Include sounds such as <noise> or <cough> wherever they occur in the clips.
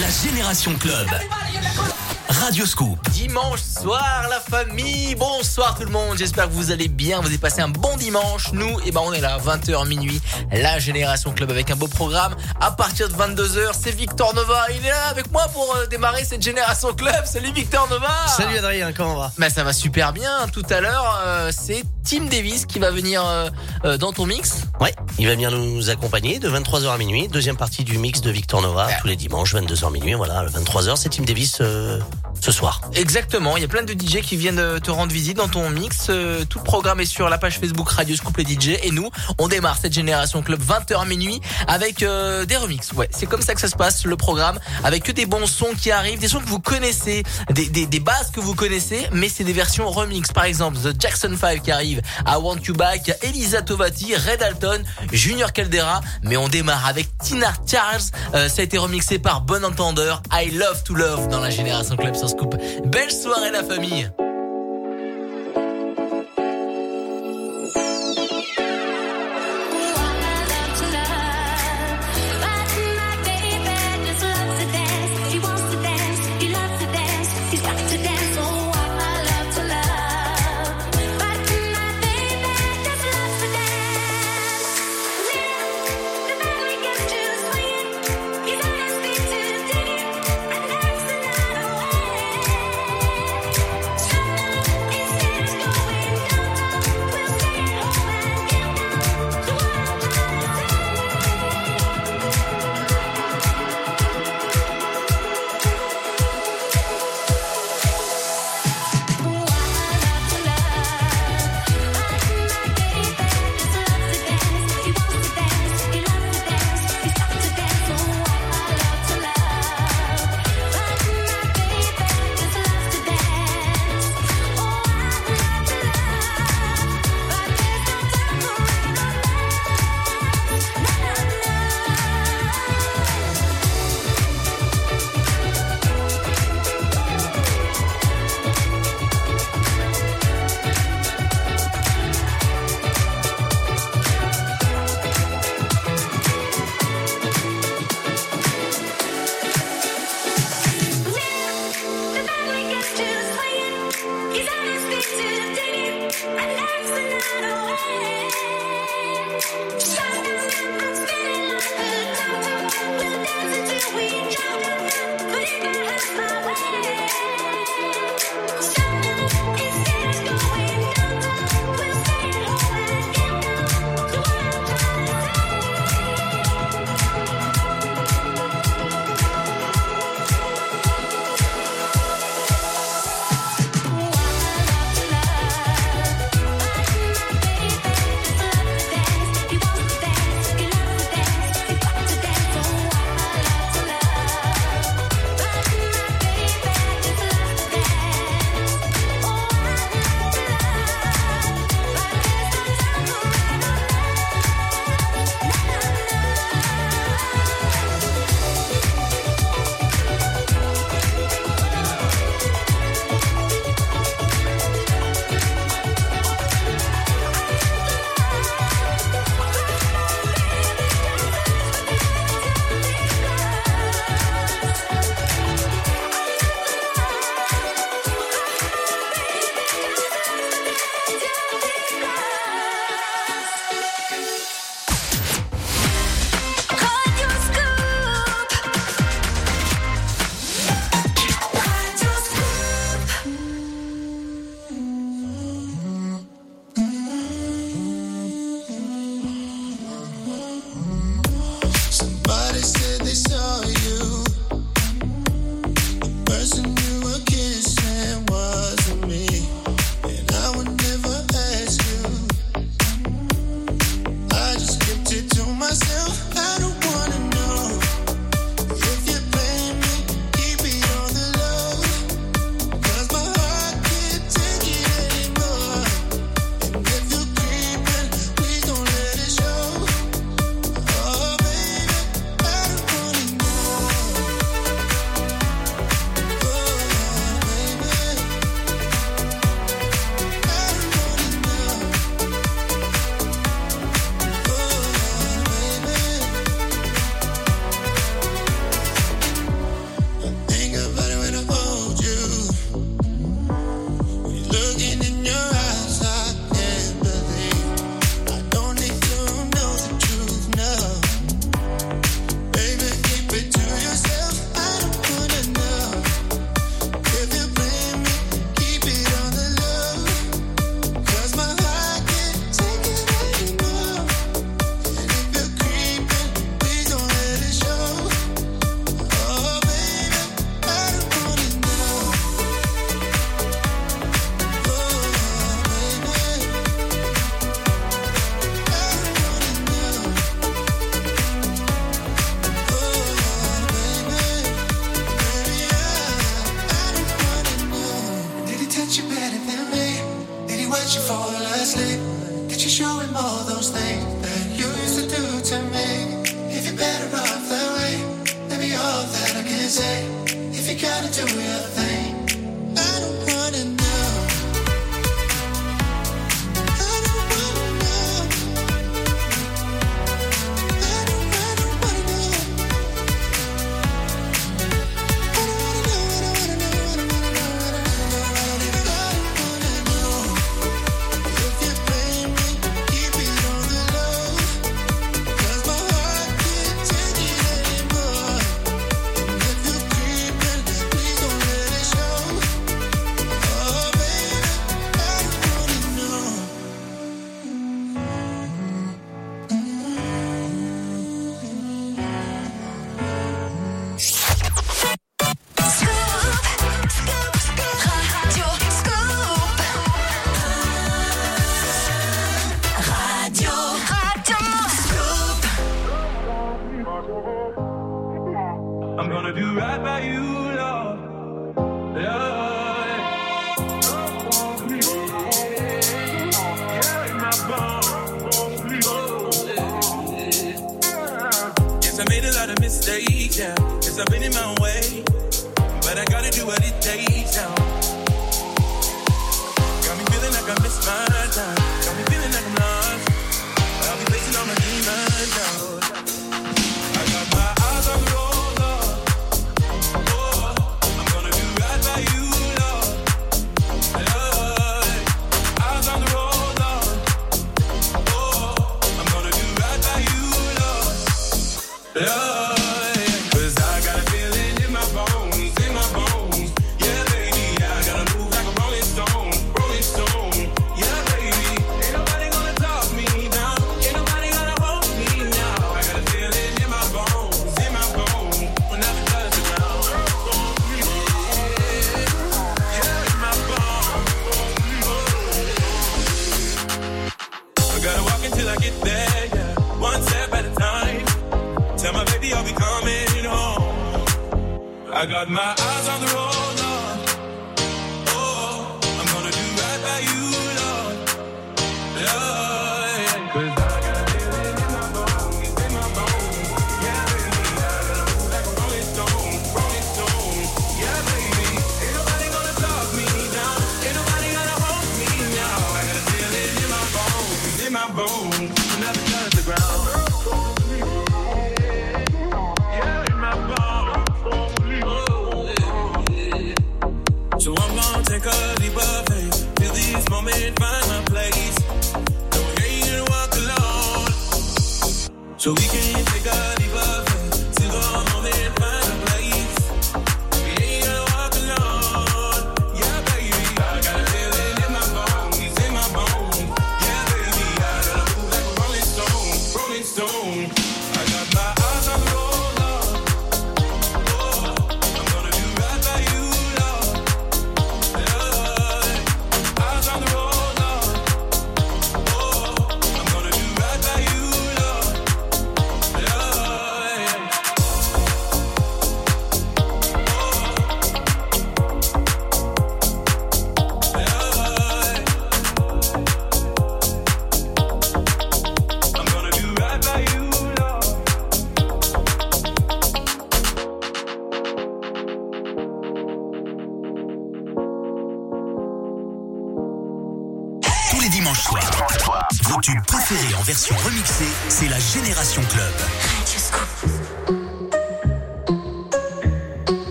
La Génération Club. Radio Scoop. Dimanche soir, la famille. Bonsoir tout le monde. J'espère que vous allez bien. Vous avez passé un bon dimanche. Nous, eh ben, on est là, 20h minuit. La Génération Club avec un beau programme. À partir de 22h, c'est Victor Nova. Il est là avec moi pour euh, démarrer cette Génération Club. Salut Victor Nova. Salut Adrien, comment on va? Bah, ça va super bien. Tout à l'heure, euh, c'est Tim Davis qui va venir euh, euh, dans ton mix. Ouais, il va bien nous accompagner de 23h à minuit. Deuxième partie du mix de Victor Nova, tous les dimanches, 22h minuit. Voilà, 23h, c'est Tim Davis euh, ce soir. Exactement, il y a plein de DJ qui viennent euh, te rendre visite dans ton mix. Euh, Tout le programme est sur la page Facebook Radio Scoop DJ. Et nous, on démarre cette génération club 20h minuit avec euh, des remixes. Ouais, c'est comme ça que ça se passe le programme, avec que des bons sons qui arrivent, des sons que vous connaissez, des, des, des bases que vous connaissez, mais c'est des versions remix. Par exemple, The Jackson 5 qui arrive, I Want You Back, Elisa Tovati, Red Alton, Junior Caldera. Mais on démarre avec Tina Charles. Ça a été remixé par Bon Entendeur. I Love to Love dans la génération club Belle soirée la famille.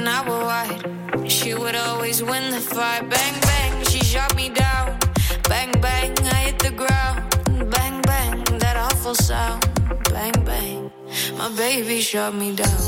I wore white. She would always win the fight. Bang, bang, she shot me down. Bang, bang, I hit the ground. Bang, bang, that awful sound. Bang, bang, my baby shot me down.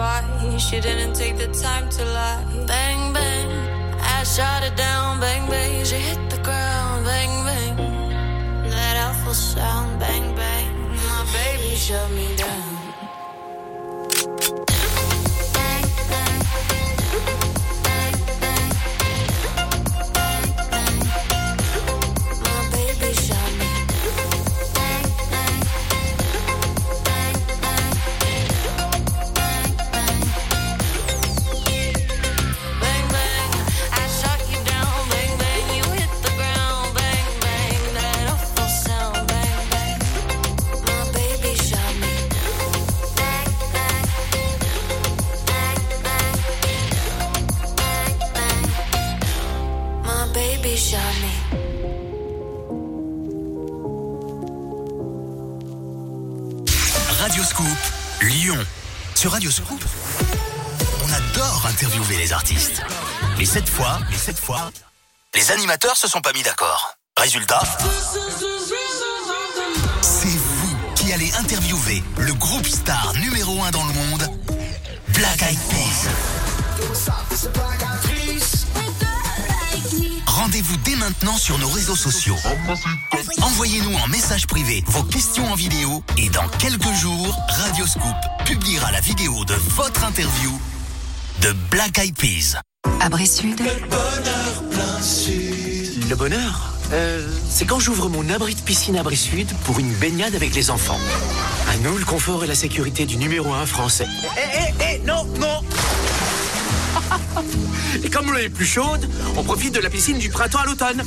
She didn't take the time to lie. Bang, bang, I shot it down. Bang, bang, she hit the ground. Bang, bang, that awful sound. Bang, bang, my baby shut me down. Cette fois, mais cette fois, les animateurs se sont pas mis d'accord. Résultat, c'est vous qui allez interviewer le groupe star numéro 1 dans le monde, Black Eyed Peas. Rendez-vous dès maintenant sur nos réseaux sociaux. Envoyez-nous en message privé vos questions en vidéo et dans quelques jours, Radio Scoop publiera la vidéo de votre interview de Black Eyed Peas. Abri Sud, Le bonheur, euh, c'est quand j'ouvre mon abri de piscine Abri Sud pour une baignade avec les enfants. À nous, le confort et la sécurité du numéro un français. Eh, eh, eh, non, non <laughs> Et comme l'eau est plus chaude, on profite de la piscine du printemps à l'automne.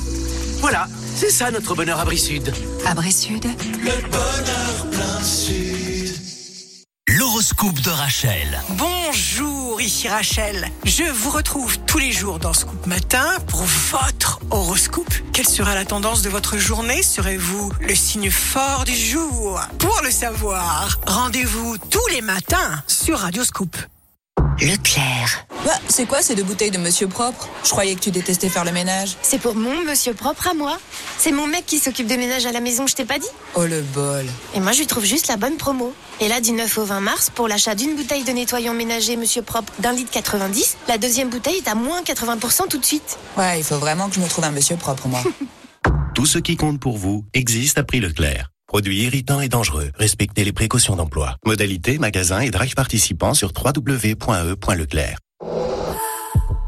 Voilà, c'est ça notre bonheur Abri Sud. Abri Sud, L'horoscope de Rachel. Bonjour, ici Rachel. Je vous retrouve tous les jours dans Scoop Matin pour votre horoscope. Quelle sera la tendance de votre journée? Serez-vous le signe fort du jour? Pour le savoir, rendez-vous tous les matins sur Radio Scoop. Leclerc. Bah, c'est quoi ces deux bouteilles de Monsieur Propre? Je croyais que tu détestais faire le ménage. C'est pour mon monsieur propre à moi. C'est mon mec qui s'occupe de ménage à la maison, je t'ai pas dit? Oh le bol. Et moi, je lui trouve juste la bonne promo. Et là, du 9 au 20 mars, pour l'achat d'une bouteille de nettoyant ménager Monsieur Propre d'un litre 90, la deuxième bouteille est à moins 80% tout de suite. Ouais, il faut vraiment que je me trouve un Monsieur Propre, moi. <laughs> Tout ce qui compte pour vous existe à prix Leclerc. Produits irritants et dangereux. Respectez les précautions d'emploi. Modalité, magasin et drive participants sur www.e.leclerc.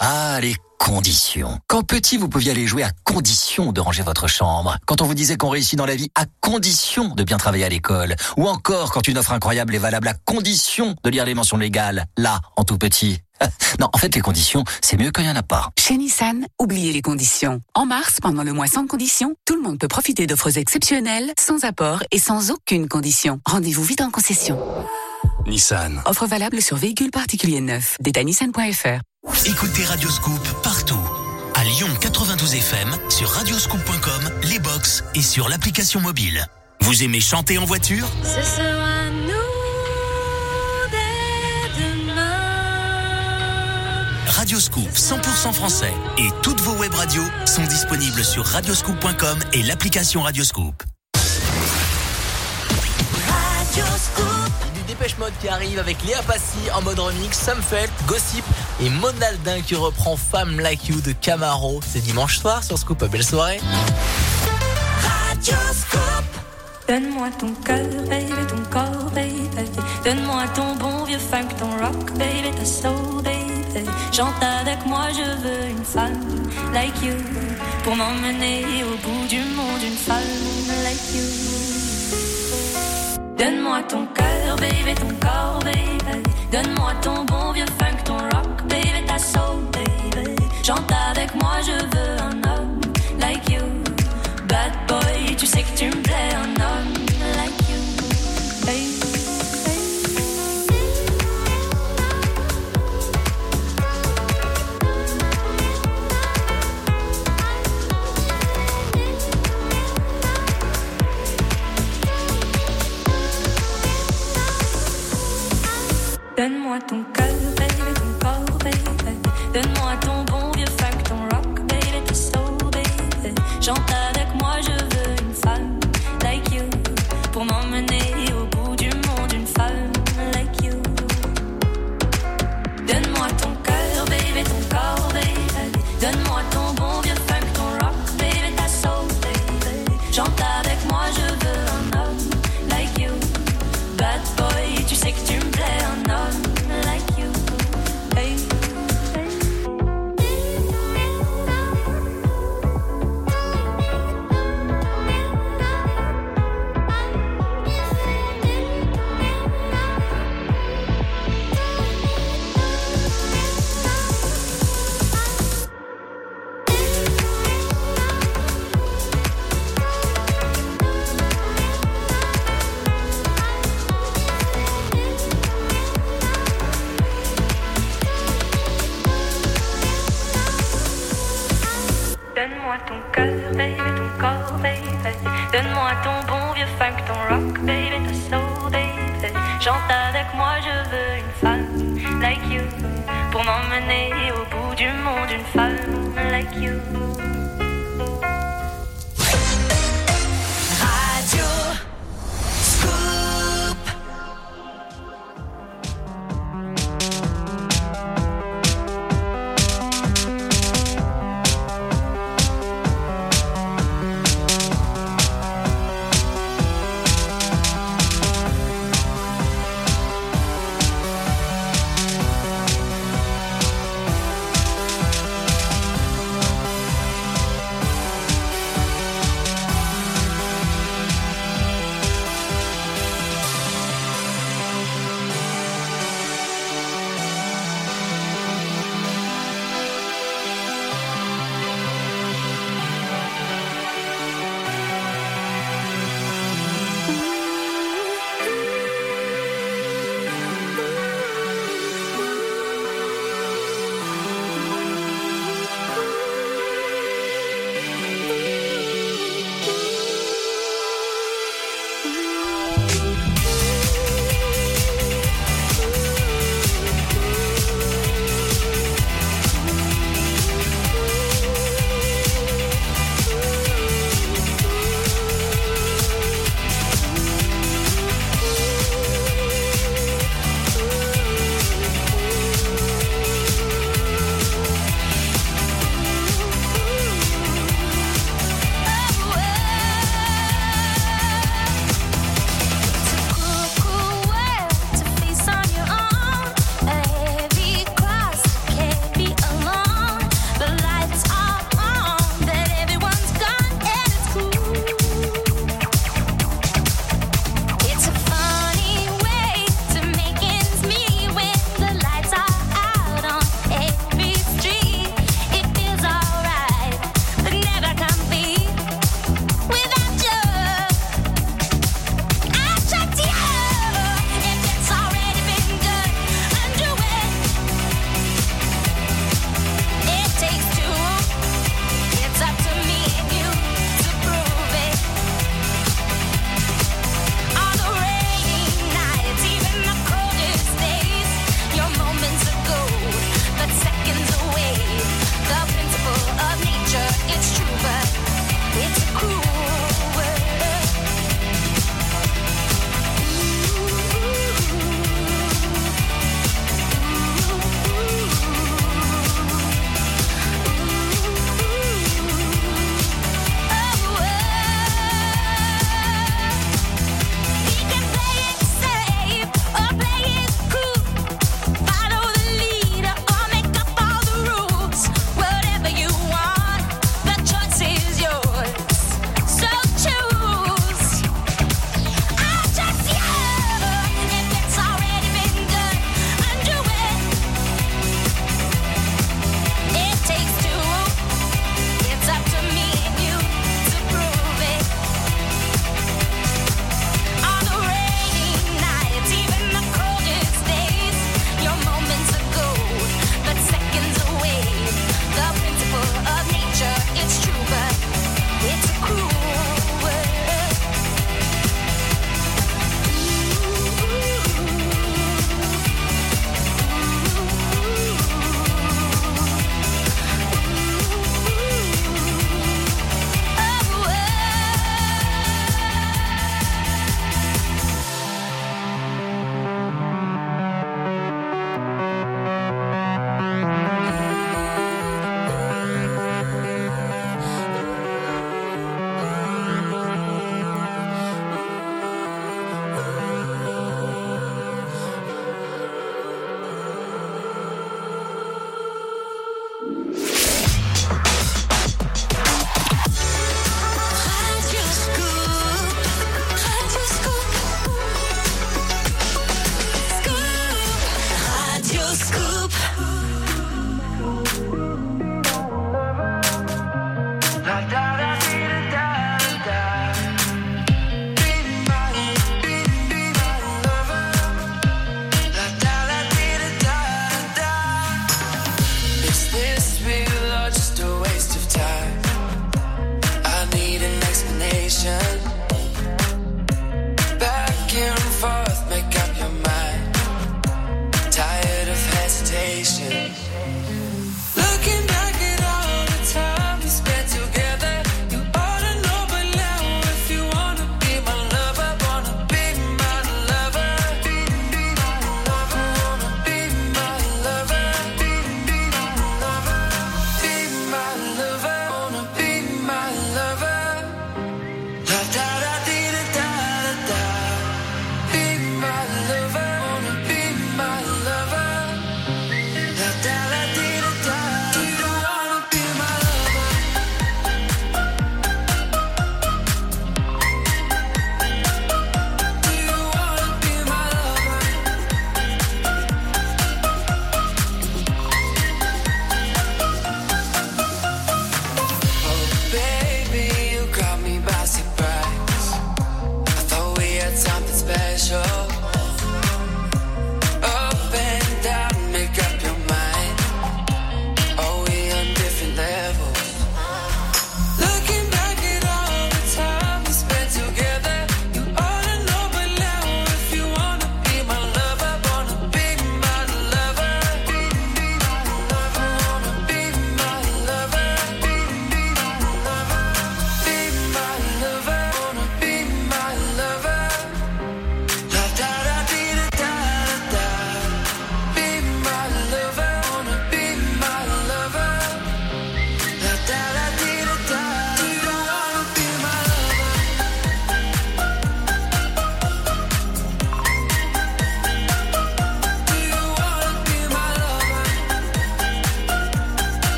Ah, conditions. Quand petit, vous pouviez aller jouer à condition de ranger votre chambre. Quand on vous disait qu'on réussit dans la vie à condition de bien travailler à l'école. Ou encore quand une offre incroyable est valable à condition de lire les mentions légales. Là, en tout petit. <laughs> Non, en fait, les conditions, c'est mieux quand il n'y en a pas. Chez Nissan, oubliez les conditions. En mars, pendant le mois sans conditions, tout le monde peut profiter d'offres exceptionnelles, sans apport et sans aucune condition. Rendez-vous vite en concession. Nissan. Offre valable sur véhicules particuliers neufs. Détail nissan.fr. Écoutez Radio Scoop partout. À Lyon 92 FM, sur radioscoop.com, les box et sur l'application mobile. Vous aimez chanter en voiture? Ce sera nous dès demain. Radio Scoop 100% français et toutes vos web radios sont disponibles sur radioscoop.com et l'application Radioscoop. Dépêche Mode qui arrive avec Léa Passy en mode remix, Sumfelt, Gossip et Monaldin qui reprend Femme Like You de Camaro. C'est dimanche soir sur Scoop. Belle soirée. Donne-moi ton cœur, baby, ton corps, baby. Donne-moi ton bon vieux funk, ton rock, baby, ta soul, baby. Chante avec moi, je veux une femme like you. Pour m'emmener au bout du monde, une femme like you. Donne-moi ton cœur, baby, ton corps, baby. Donne-moi ton bon vieux funk, ton rock, Chante avec moi, je veux un homme like you. Bad boy, tu sais que tu me plais, un homme like you. Donne-moi ton Donne-moi ton bon vieux funk, ton rock, baby, ta soul, baby. Chante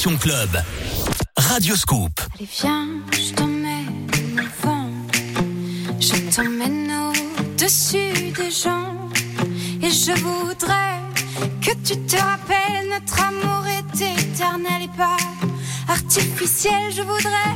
Club. Radioscope Allez, viens, je t'emmène au vent. Je t'emmène au-dessus des gens. Et je voudrais que tu te rappelles, notre amour est éternel et pas artificiel. Je voudrais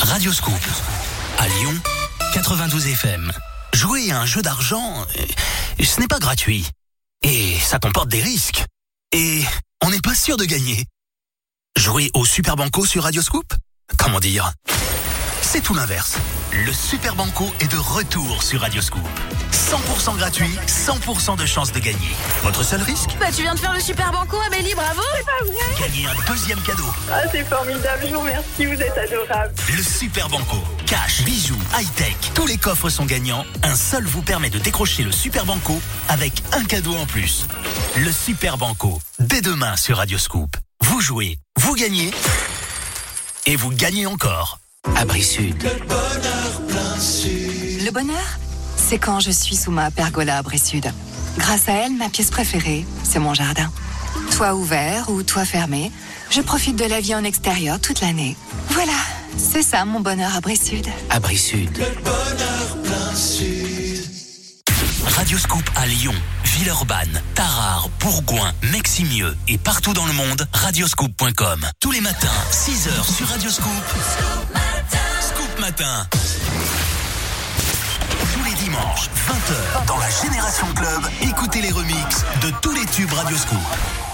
Radio Scoop. À Lyon, 92 FM. Jouer à un jeu d'argent, euh, ce n'est pas gratuit. Et ça comporte des risques. Et on n'est pas sûr de gagner. Jouer au Super Banco sur Radio Scoop Comment dire? C'est tout l'inverse. Le Super Banco est de retour sur Radio Scoop. 100% gratuit, 100% de chance de gagner. Votre seul risque Bah tu viens de faire le super banco Amélie, bravo C'est pas vrai Gagner un deuxième cadeau. Ah c'est formidable, je vous remercie, vous êtes adorable. Le Super Banco. Cash, bijoux, high-tech, tous les coffres sont gagnants. Un seul vous permet de décrocher le Super Banco avec un cadeau en plus. Le Super Banco. Dès demain sur Radio Scoop. Vous jouez, vous gagnez et vous gagnez encore. Abri Sud. Le bonheur plein sud. Le bonheur, c'est quand je suis sous ma pergola à Brie-Sud. Grâce à elle, ma pièce préférée, c'est mon jardin. Toit ouvert ou toit fermé, je profite de la vie en extérieur toute l'année. Voilà, c'est ça mon bonheur à Brie-Sud. Abri Sud. Le bonheur plein sud. Radio Scoop à Lyon, Villeurbanne, Tarare, Bourgoin, Meximieux et partout dans le monde, radioscoop.com. Tous les matins, 6h sur Radio Scoop. Scoop Tous les dimanches, 20h, dans la Génération Club, écoutez les remixes de tous les tubes Radio Scoop.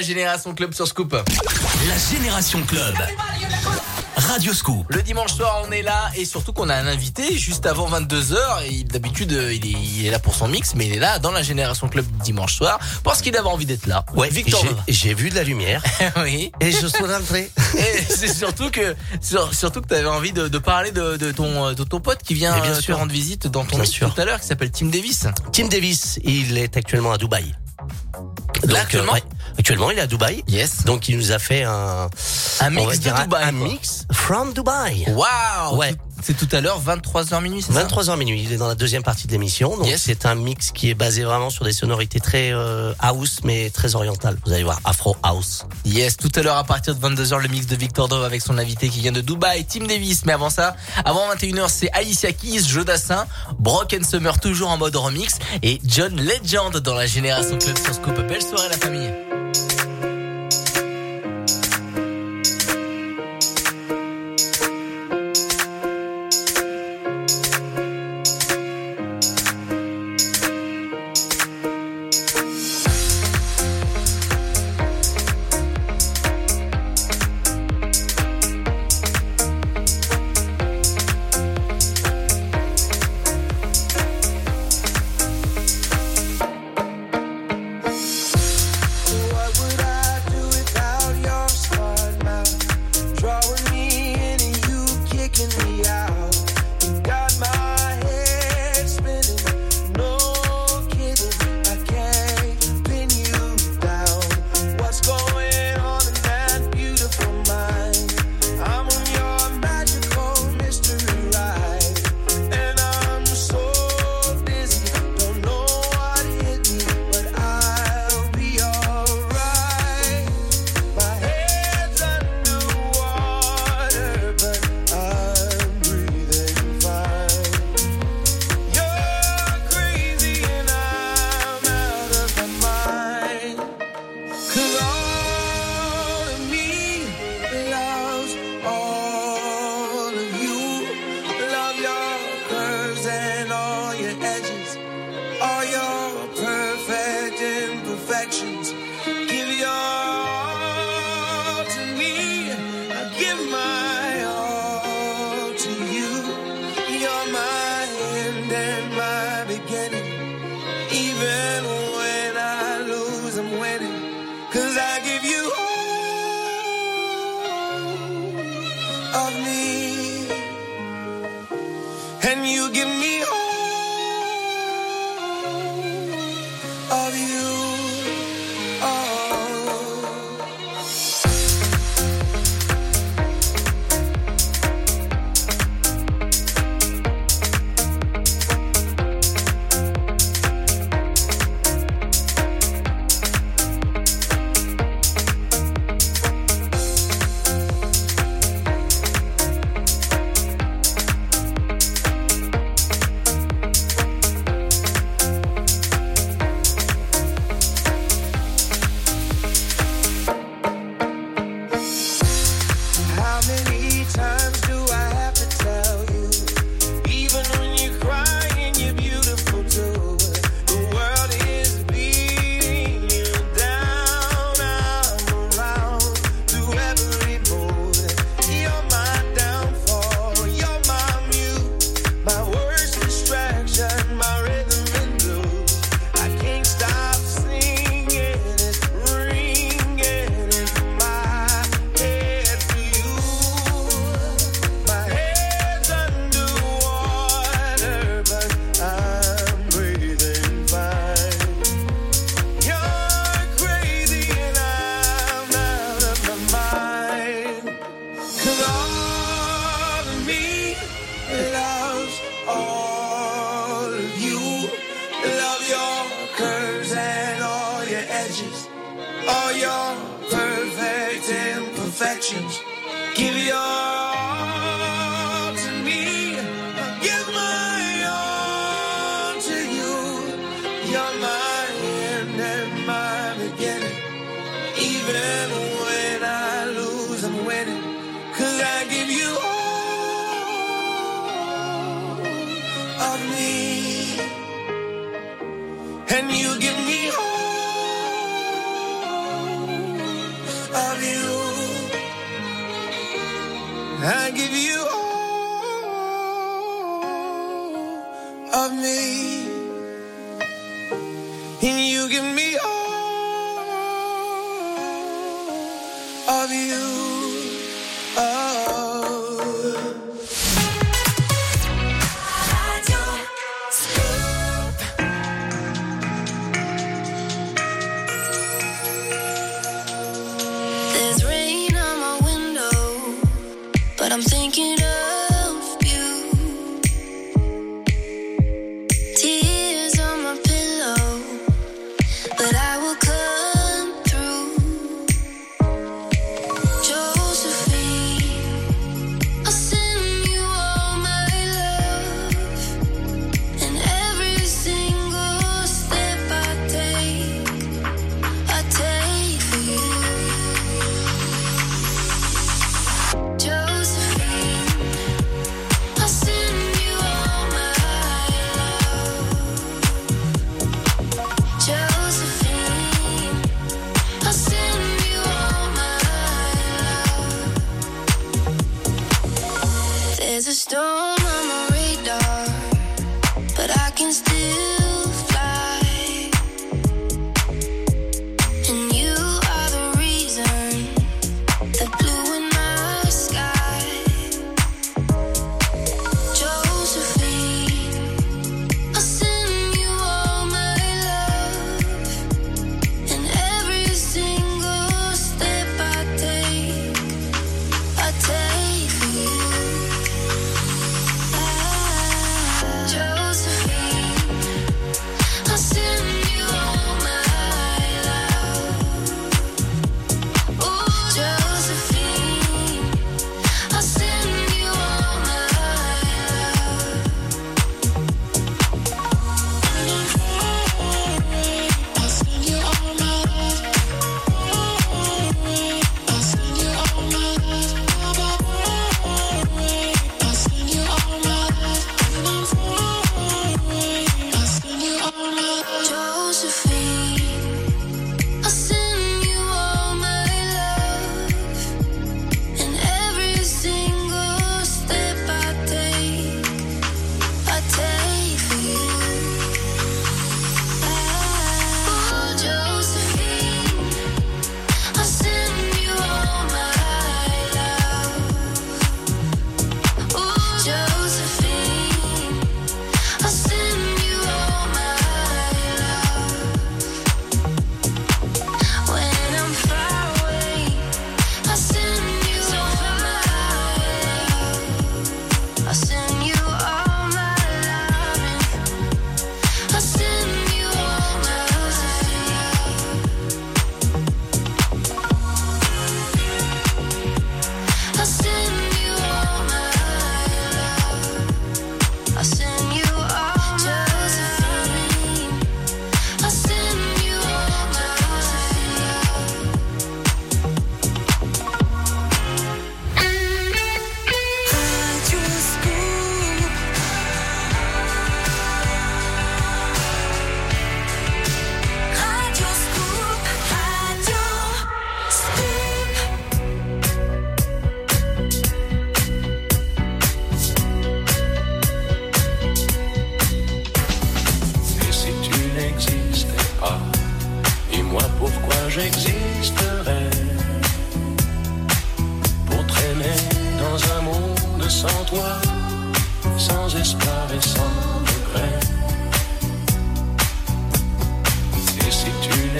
La Génération Club sur Scoop. La Génération Club. Radio Scoop. Le dimanche soir, on est là et surtout qu'on a un invité juste avant 22h. Et d'habitude, euh, il est, il est là pour son mix, mais il est là dans la Génération Club dimanche soir parce qu'il avait envie d'être là. Ouais, Victor. j'ai- vu de la lumière. <laughs> oui. Et je suis rentré. <laughs> Et c'est surtout que sur- surtout que tu avais envie de, de parler de, de ton euh, de ton pote qui vient bien euh, te sûr. rendre visite dans ton Bien mix sûr. tout à l'heure qui s'appelle Tim Davis. Tim Davis, il est actuellement à Dubaï. Donc, actuellement ouais, actuellement, il est à Dubaï. Yes. Donc, il nous a fait un, Un mix de Dubaï, un quoi. mix from Dubaï. Waouh Ouais. C'est tout à l'heure 23h minuit, c'est ça 23h minuit, il est dans la deuxième partie de l'émission. Donc Yes. c'est un mix qui est basé vraiment sur des sonorités très euh, house mais très orientales. Vous allez voir Afro House. Yes, tout à l'heure à partir de 22h le mix de Victor Dove avec son invité qui vient de Dubaï, Tim Davis. Mais avant ça, avant 21h, c'est Alicia Keys, Jodassin, Broken Summer toujours en mode remix et John Legend dans la Génération Club sur Scoop. Belle soirée la famille.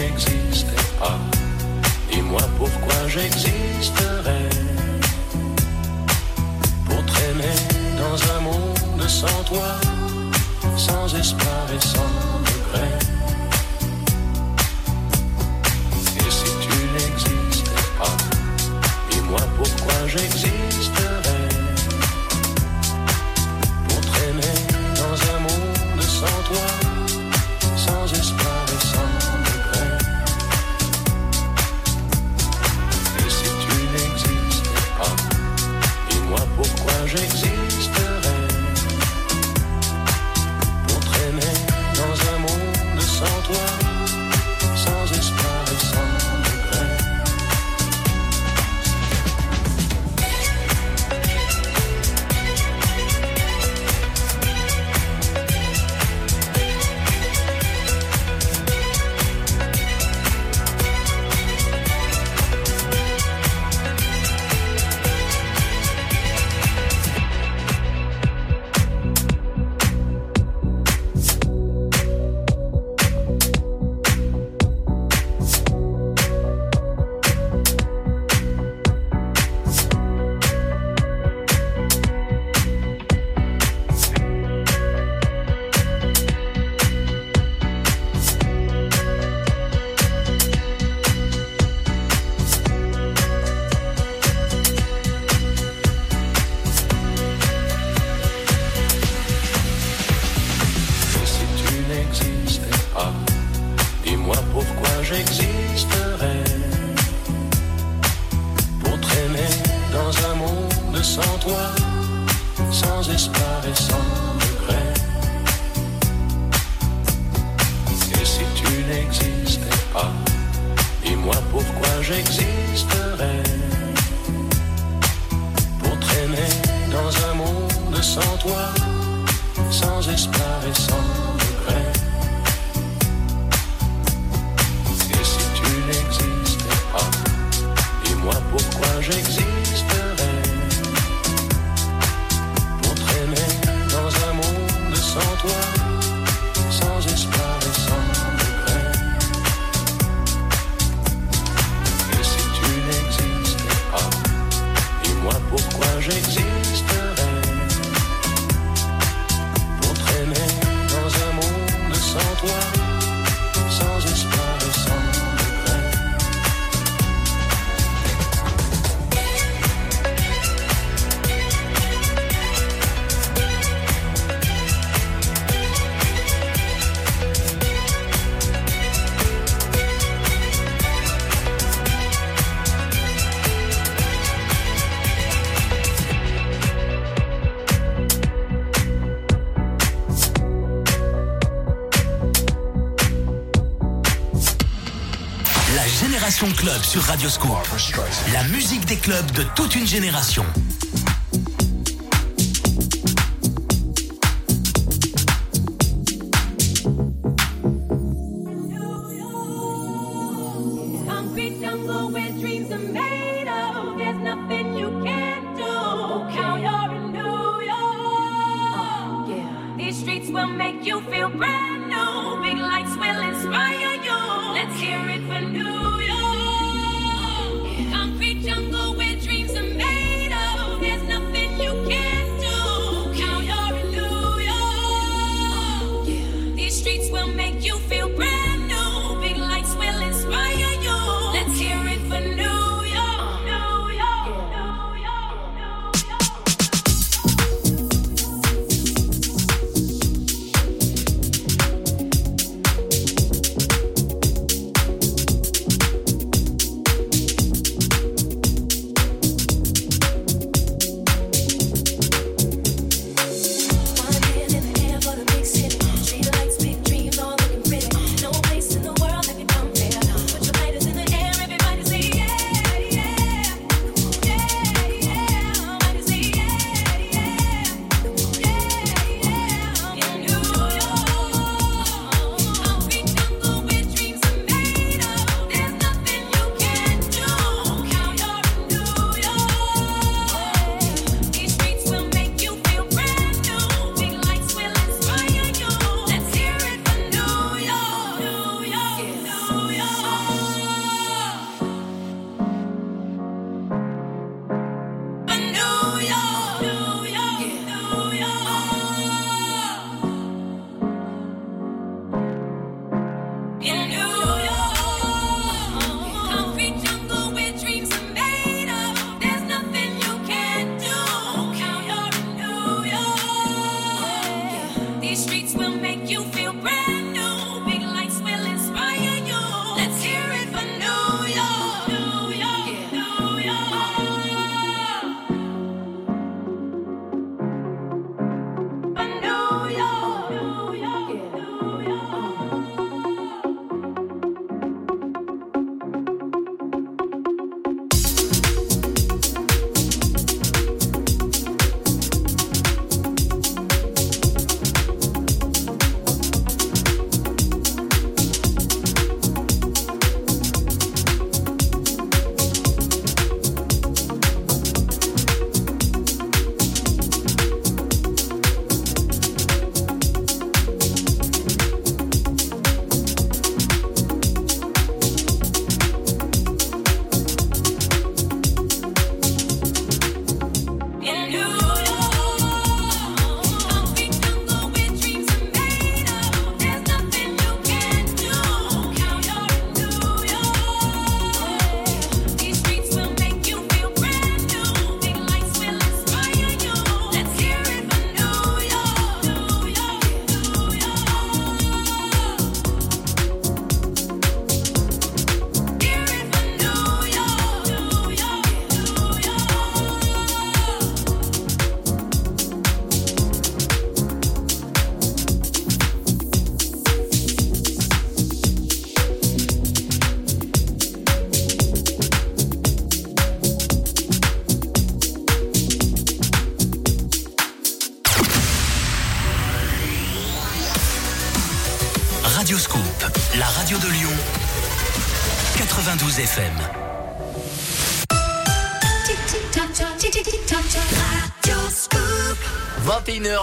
n'existait pas. Dis-moi pourquoi j'existerais. Pour traîner dans un monde sans toi, sans espoir et sans regret. Et si tu n'existais pas, dis-moi pourquoi j'existe. Sur Radio Scoop. La musique des clubs de toute une génération.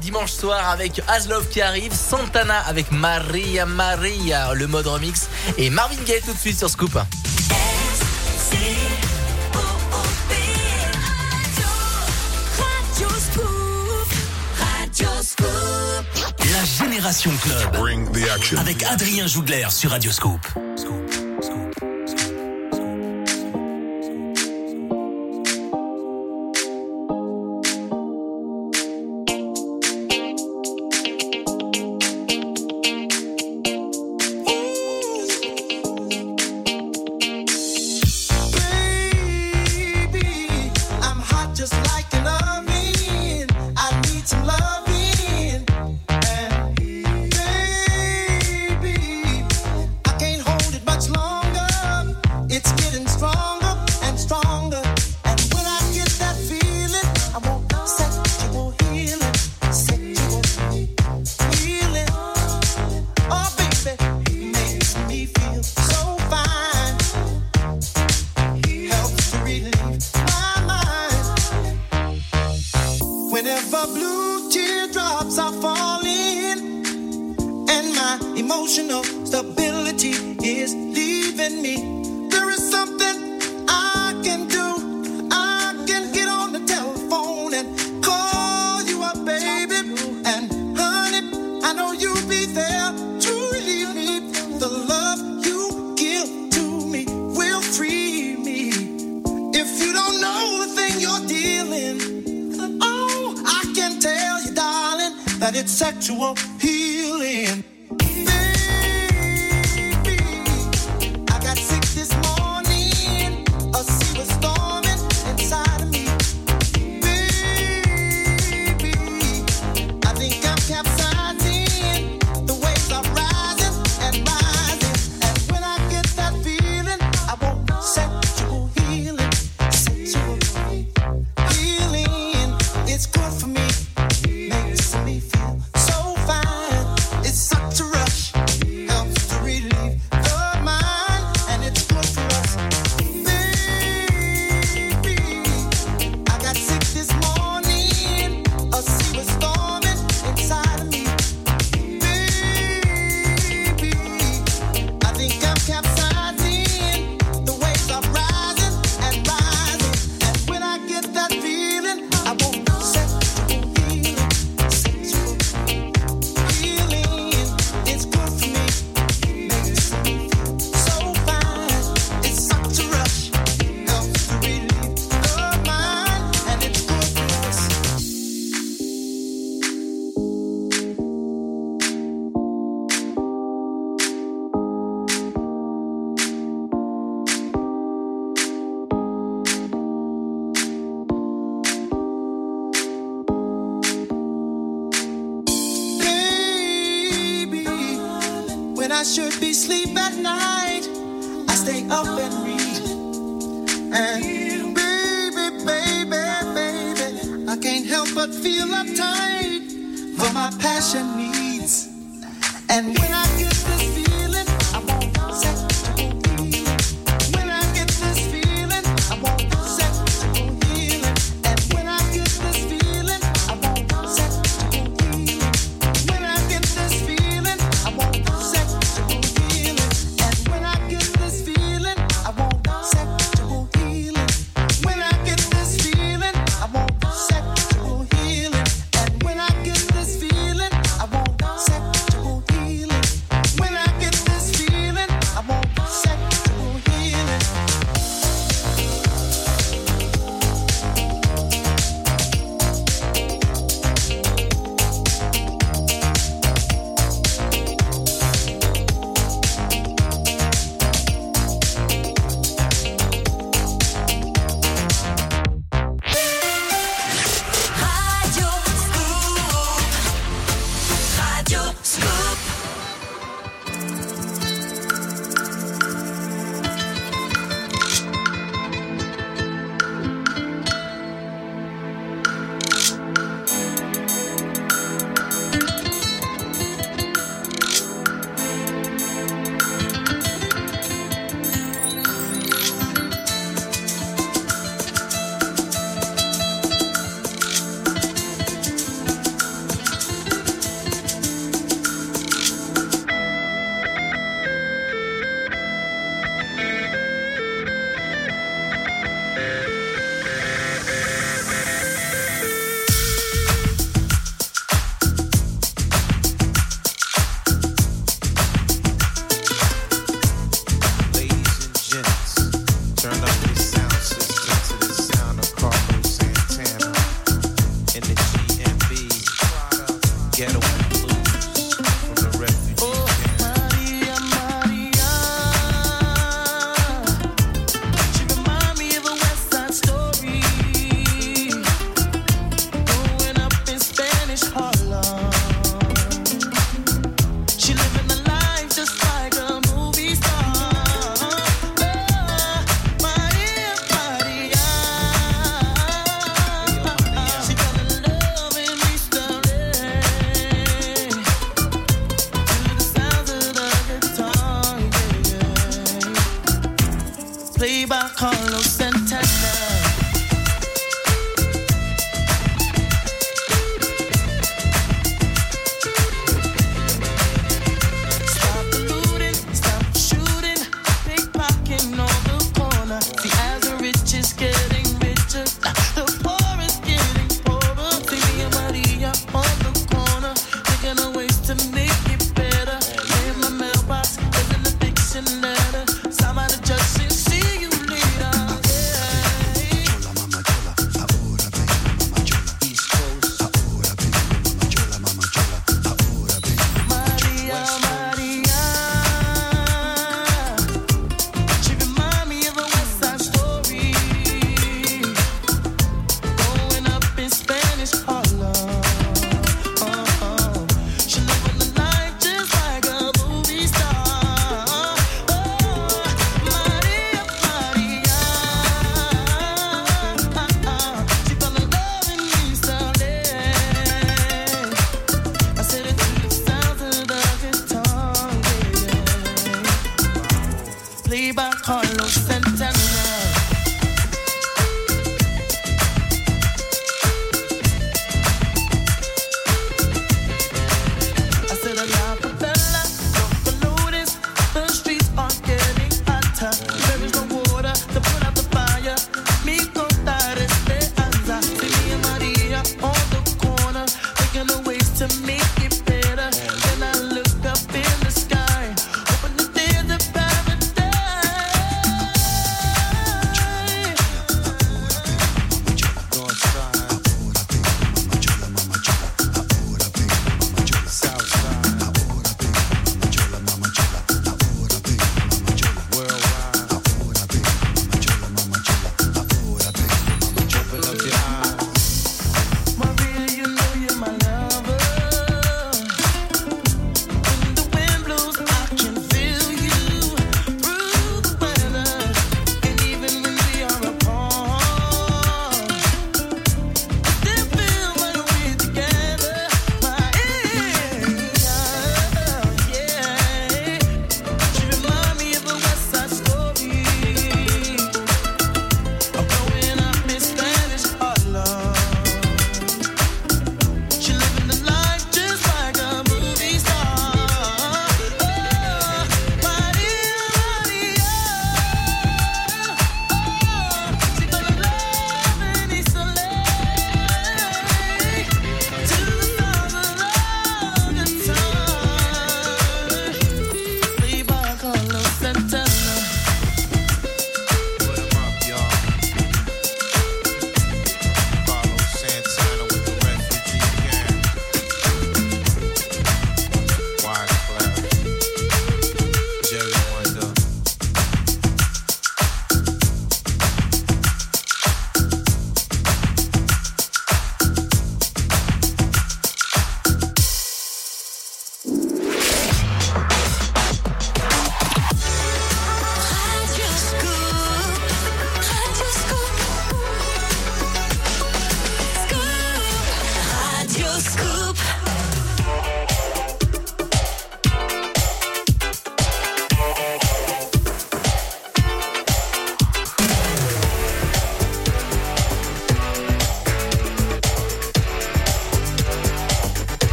dimanche soir avec Aslov qui arrive, Santana avec Maria Maria, le mode remix, et Marvin Gaye tout de suite sur Scoop. La Génération Club avec Adrien Jougler sur Radio Scoop.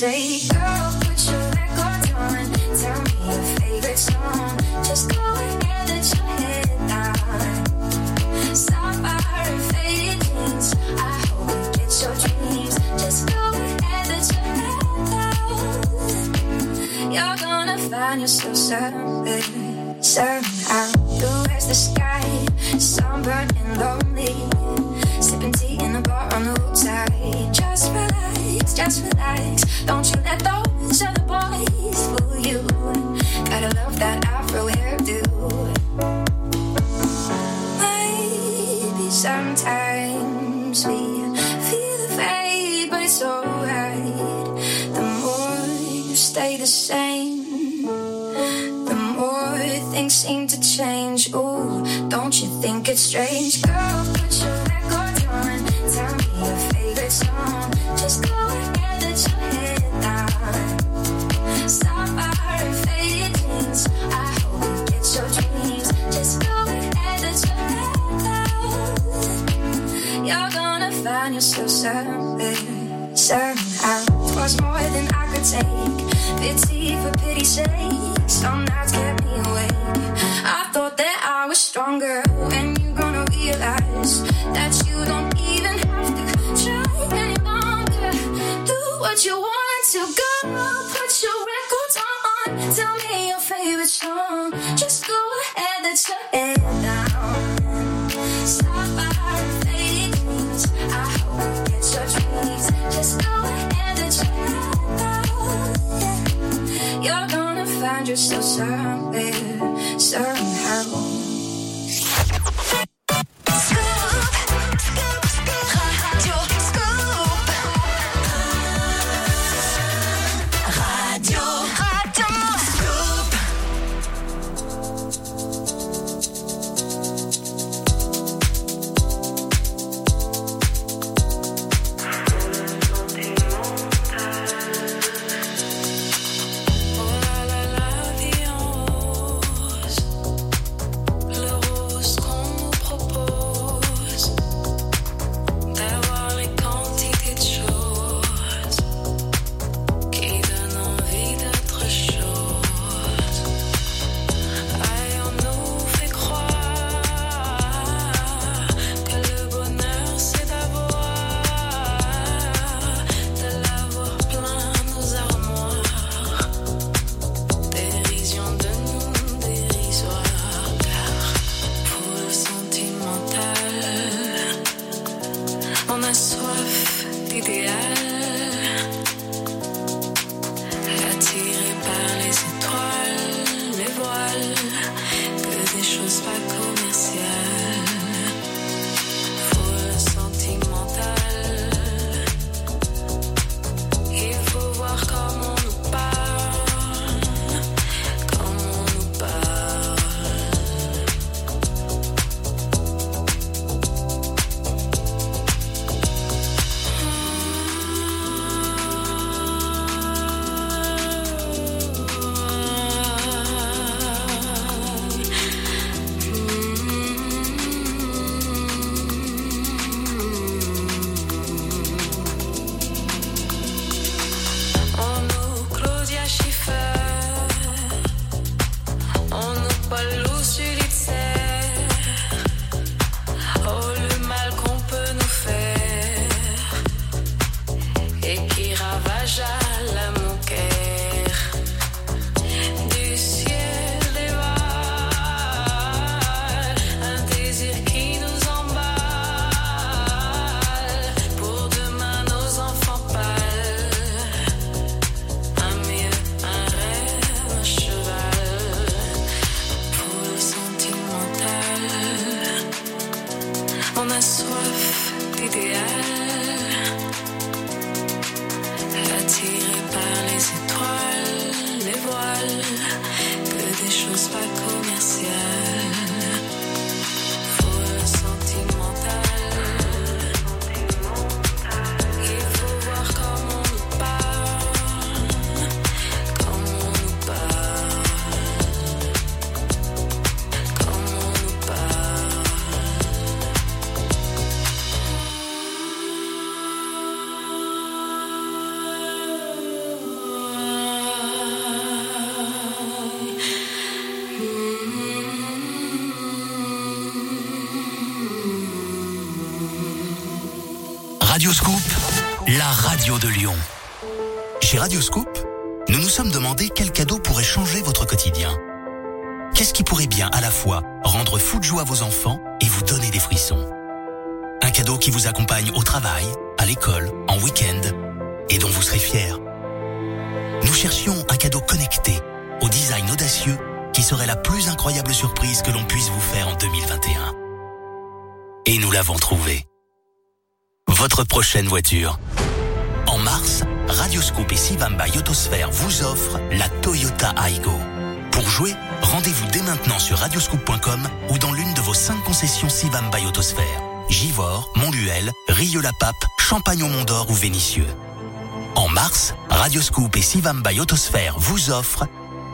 take so sad. Radio de Lyon. Chez Radio Scoop, nous nous sommes demandé quel cadeau pourrait changer votre quotidien. Qu'est-ce qui pourrait bien à la fois rendre fou de joie vos enfants et vous donner des frissons? Un cadeau qui vous accompagne au travail, à l'école, en week-end et dont vous serez fier. Nous cherchions un cadeau connecté, au design audacieux, qui serait la plus incroyable surprise que l'on puisse vous faire en 2021. Et nous l'avons trouvé. Votre prochaine voiture. En mars, Radioscope et Sivamba Yotosphère vous offrent la Toyota Aygo. Pour jouer, rendez-vous dès maintenant sur radioscoop.com ou dans l'une de vos cinq concessions Sivamba Yotosphère. Givors, Montluel, Rieux-la-Pape, Champagne-au-Mont-d'Or ou Vénissieux. En mars, Radioscoop et Sivamba Yotosphère vous offrent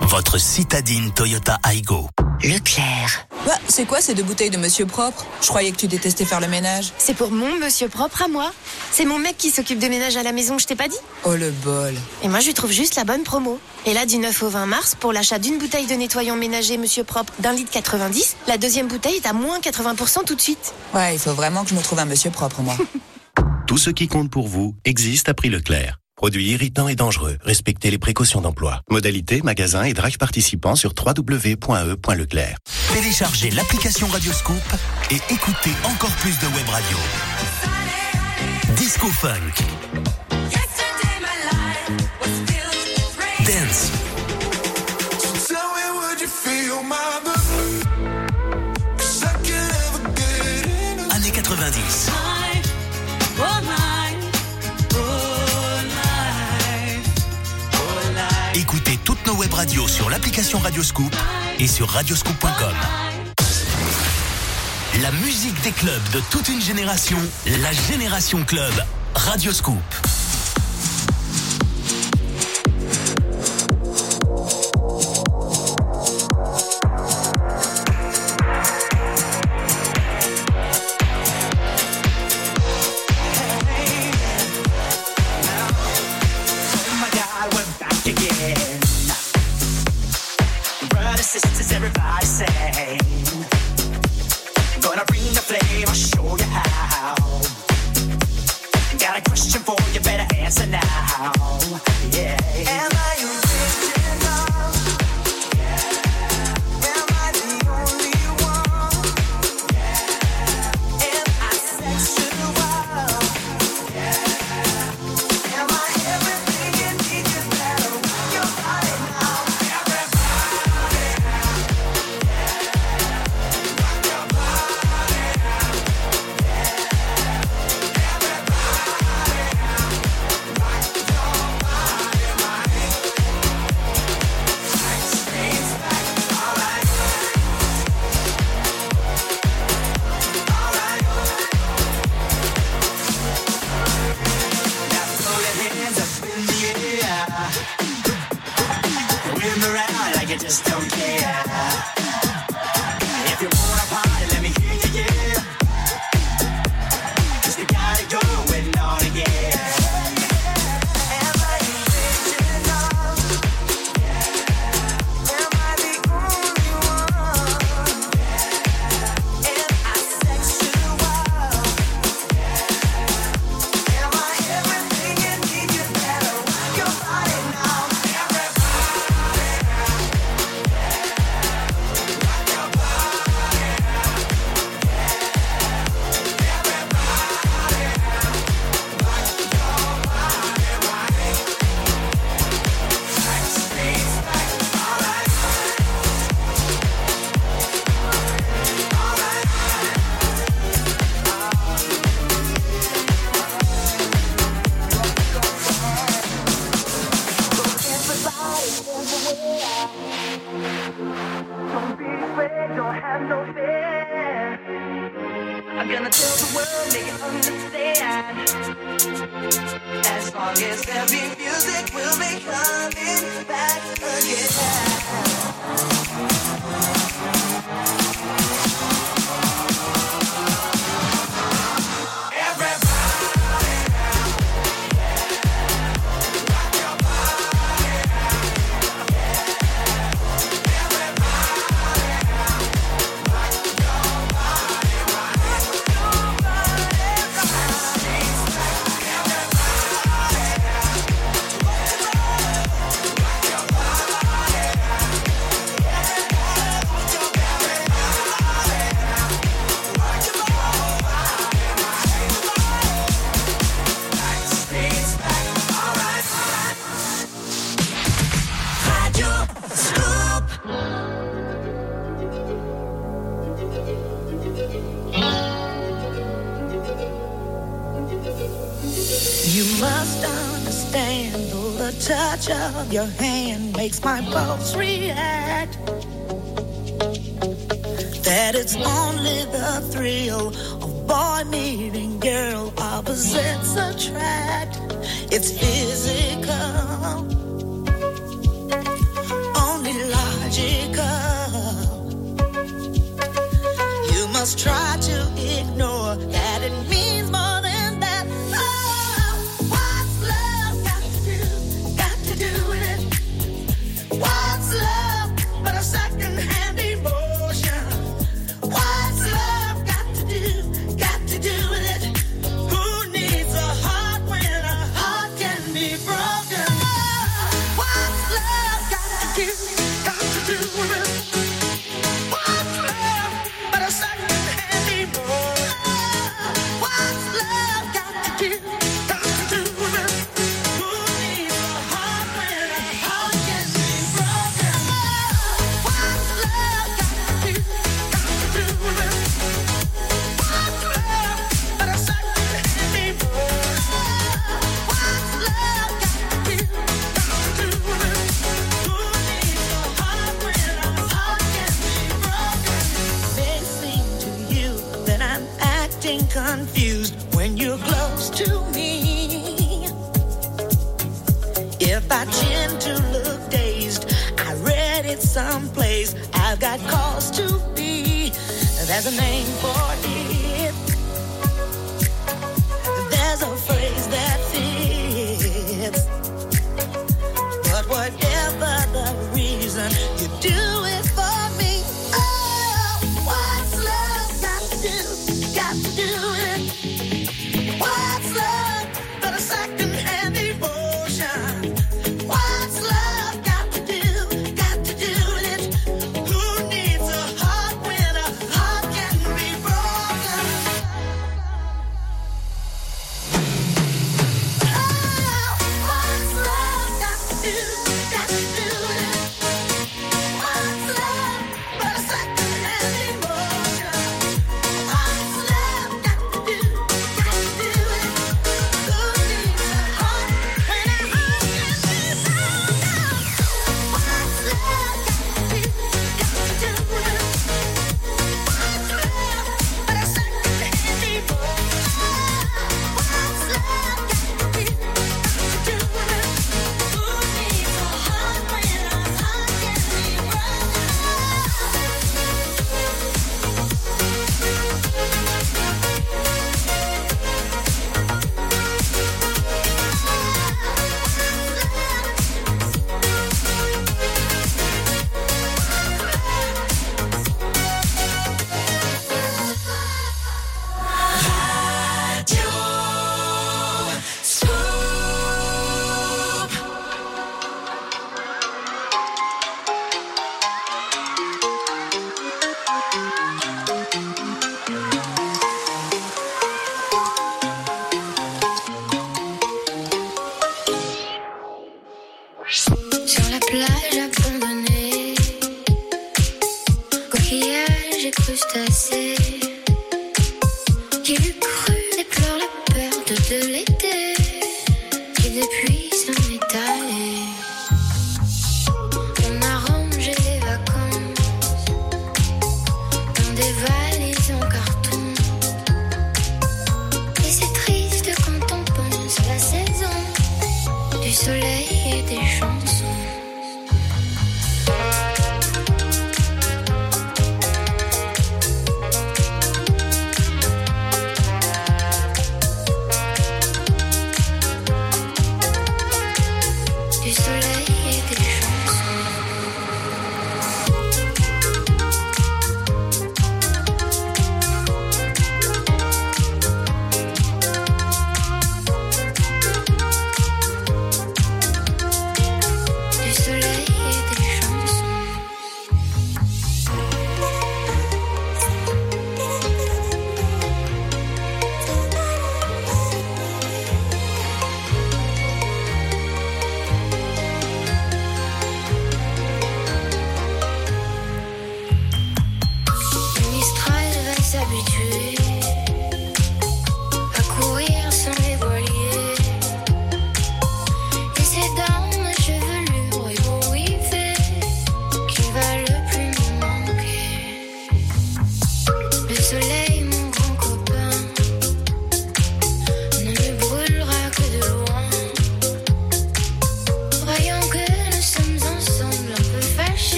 votre citadine Toyota Aygo. Leclerc. Bah, c'est quoi ces deux bouteilles de Monsieur Propre? Je croyais que tu détestais faire le ménage. C'est pour mon monsieur propre à moi. C'est mon mec qui s'occupe de ménage à la maison, je t'ai pas dit? Oh le bol. Et moi, je lui trouve juste la bonne promo. Et là, du 9 au 20 mars, pour l'achat d'une bouteille de nettoyant ménager Monsieur Propre d'un litre 90, la deuxième bouteille est à moins 80% tout de suite. Ouais, il faut vraiment que je me trouve un Monsieur Propre, moi. <laughs> Tout ce qui compte pour vous existe à prix Leclerc. Produits irritants et dangereux. Respectez les précautions d'emploi. Modalité, magasin et drive participants sur www.e.leclerc. Téléchargez l'application Radioscoop et écoutez encore plus de web radio. Disco Funk. Radios sur l'application Radioscoop et sur radioscoop.com. La musique des clubs de toute une génération, la Génération Club, Radioscoop. Flame, I'll show you how. Got a question for you, better answer now. Yeah. Am I makes my pulse react.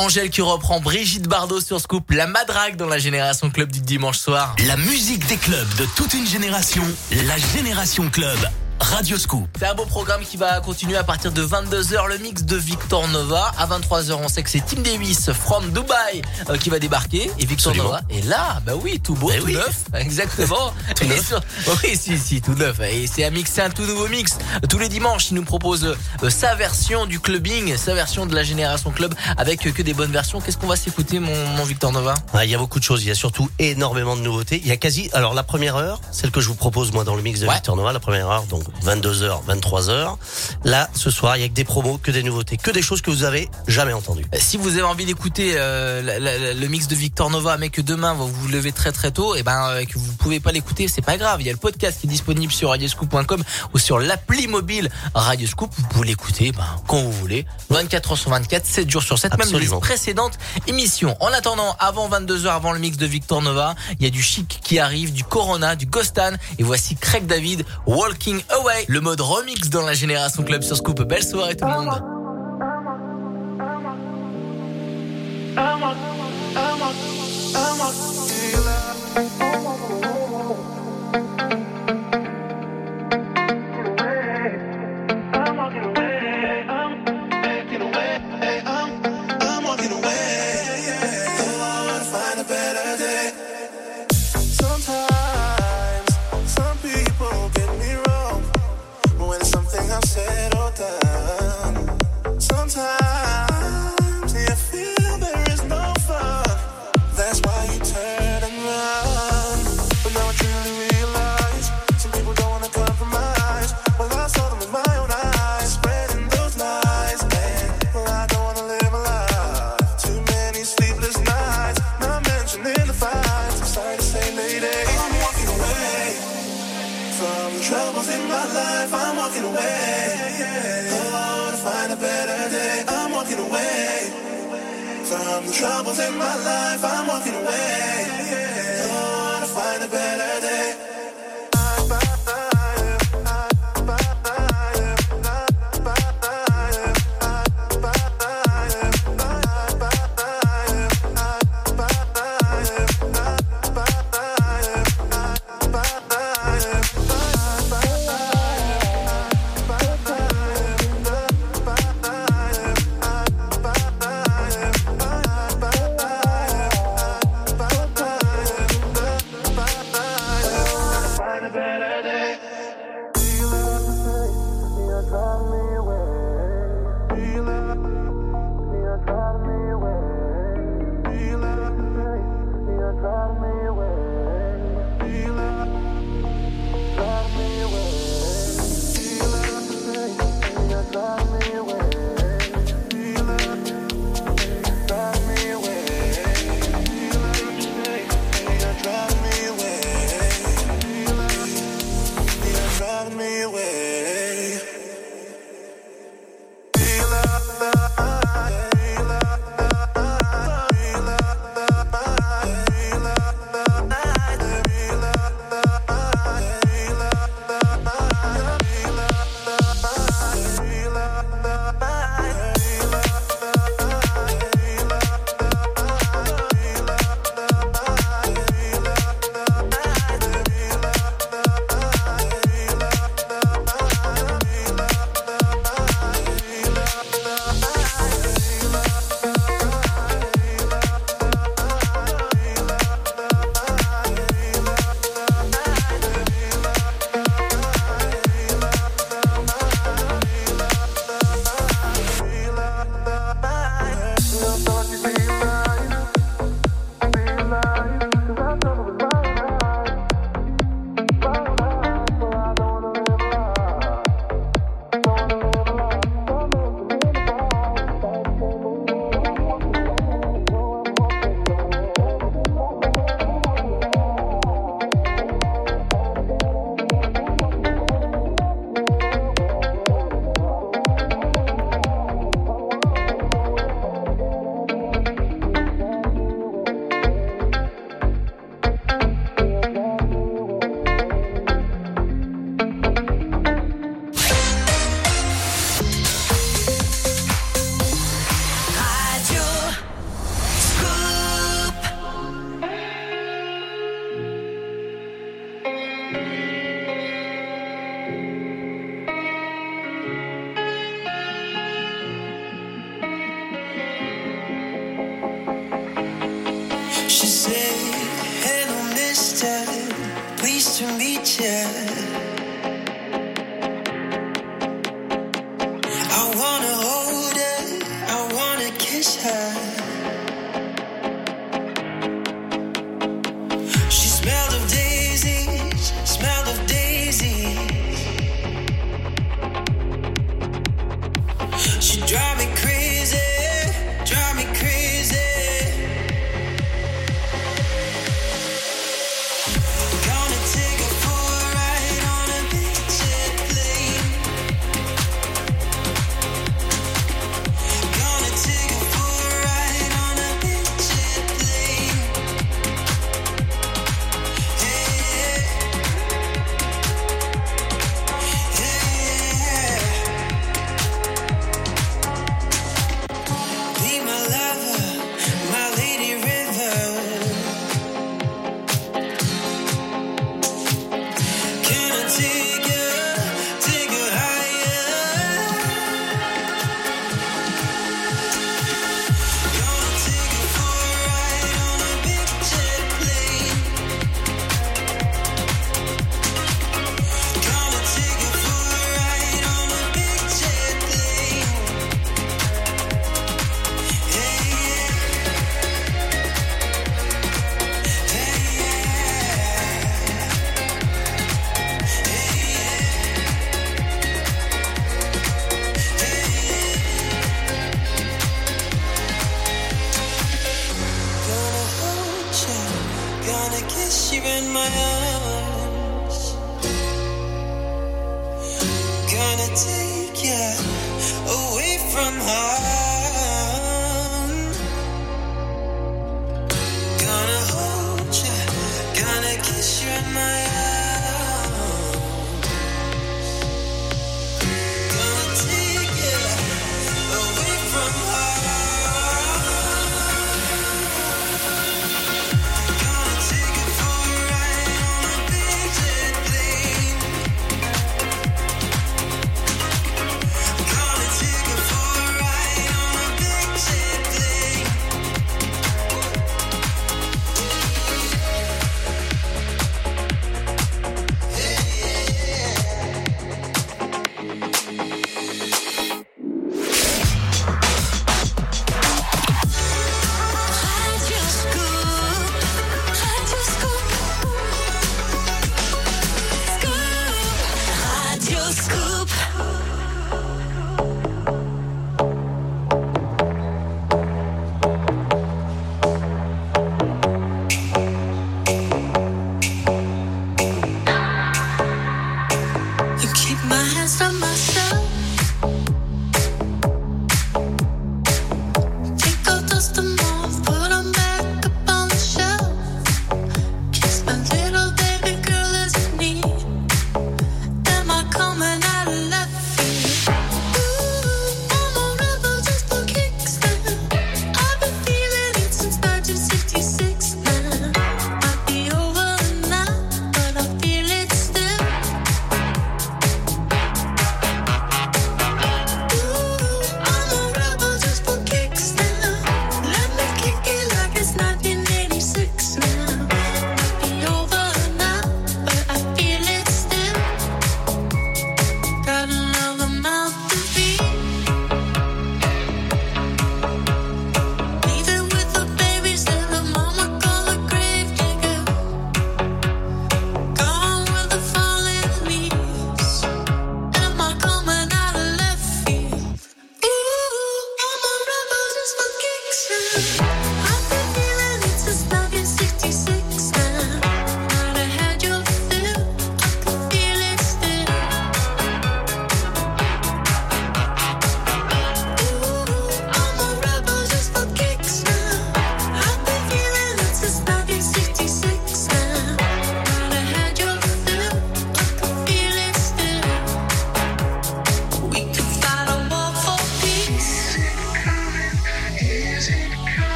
Angèle qui reprend Brigitte Bardot sur Scoop, la madrague dans la génération club du dimanche soir. La musique des clubs de toute une génération, la Génération Club. Radio Scoop. C'est un beau programme qui va continuer à partir de 22h, le mix de Victor Nova. À 23h, on sait que c'est Tim Davis from Dubaï euh, qui va débarquer. Et Victor Absolument. Nova est là. Bah oui, tout beau, Bah tout oui. neuf. <laughs> Exactement. Tout neuf. sur- Oui, si, si, tout neuf. Et c'est un mix, c'est un tout nouveau mix. Tous les dimanches, il nous propose euh, sa version du clubbing, sa version de la génération club avec euh, que des bonnes versions. Qu'est-ce qu'on va s'écouter, mon, mon Victor Nova? Ouais, il y a beaucoup de choses. Il y a surtout énormément de nouveautés. Il y a quasi, alors la première heure, celle que je vous propose moi dans le mix de Ouais. Victor Nova, la première heure, donc 22h, 23h. Là, ce soir, il y a que des promos, que des nouveautés, que des choses que vous avez jamais entendues. Euh, Si vous avez envie d'écouter euh, la- la- la- le mix de Victor Nova, mais que demain vous vous levez très très tôt, et ben euh, que vous pouvez pas l'écouter, c'est pas grave. Il y a le podcast qui est disponible sur radioscoop.com ou sur l'appli mobile Radioscoop. Vous pouvez l'écouter ben, quand vous voulez, 24 heures sur 24, 7 jours sur 7, même les précédentes émissions. En attendant, avant 22 h avant le mix de Victor Nova, il y a du chic qui arrive, du Corona, du Ghostan, et voici Craig David, Walking Away, le mode remix dans la génération club sur Scoop. Belle soirée tout le monde. Troubles in my life. I'm walking away. To find a better day.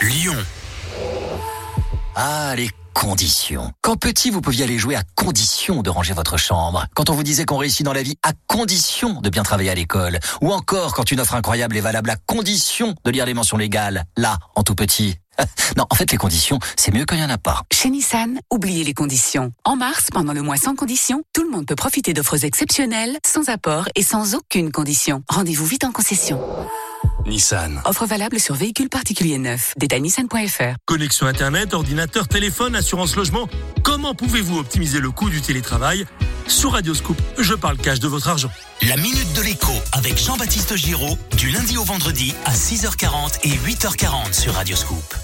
Lyon. Ah, les conditions. Quand petit, vous pouviez aller jouer à condition de ranger votre chambre. Quand on vous disait qu'on réussit dans la vie à condition de bien travailler à l'école. Ou encore quand une offre incroyable est valable à condition de lire les mentions légales. Là, en tout petit. <laughs> Non, en fait, les conditions, c'est mieux quand il n'y en a pas. Chez Nissan, oubliez les conditions. En mars, pendant le mois sans conditions, tout le monde peut profiter d'offres exceptionnelles, sans apport et sans aucune condition. Rendez-vous vite en concession. Nissan. Offre valable sur véhicules particuliers neufs. Détail nissan.fr. Connexion Internet, ordinateur, téléphone, assurance logement. Comment pouvez-vous optimiser le coût du télétravail? Sur Radioscoop, je parle cash de votre argent. La Minute de l'écho avec Jean-Baptiste Giraud, du lundi au vendredi à 6h40 et 8h40 sur Radioscoop.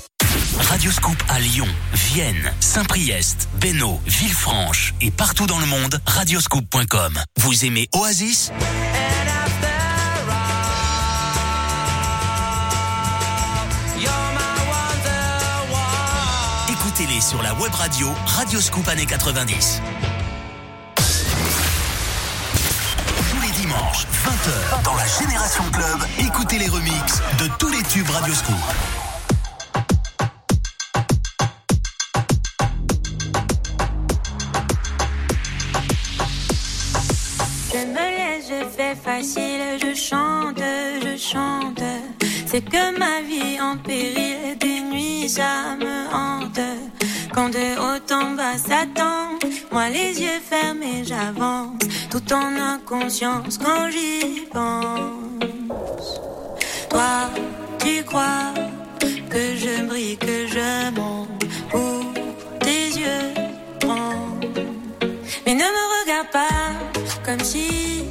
Radioscoop à Lyon, Vienne, Saint-Priest, Bénaud, Villefranche et partout dans le monde, radioscoop.com. Vous aimez Oasis? Écoutez-les sur la web radio Radioscoop années 90. Tous les dimanches, 20h, dans la Génération Club, écoutez les remixes de tous les tubes Radioscoop. Je fais facile, je chante, je chante. C'est que ma vie en péril, des nuits ça me hante. Quand de haut en bas s'attend, moi les yeux fermés j'avance, tout en inconscience quand j'y pense. Toi, tu crois que je brille, que je monte pour tes yeux grands. Mais ne me regarde pas comme si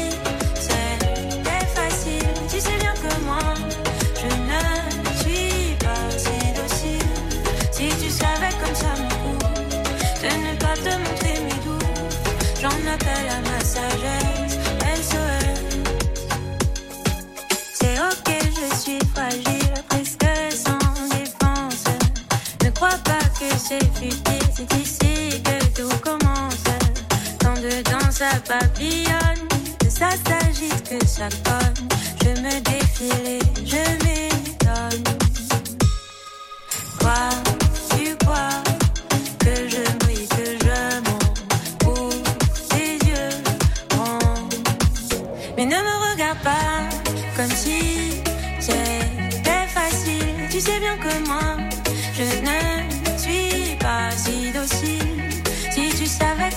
j'en appelle à ma sagesse. SOS. C'est ok, je suis fragile, presque sans défense. Ne crois pas que c'est futile, c'est ici que tout commence. Quand dedans ça papillonne, que ça s'agite, que ça cogne. Je me défile et je m'étonne. Quoi, tu crois?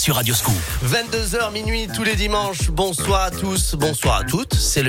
sur Radioscoop. 22h minuit tous les dimanches. Bonsoir à tous, bonsoir à toutes. C'est le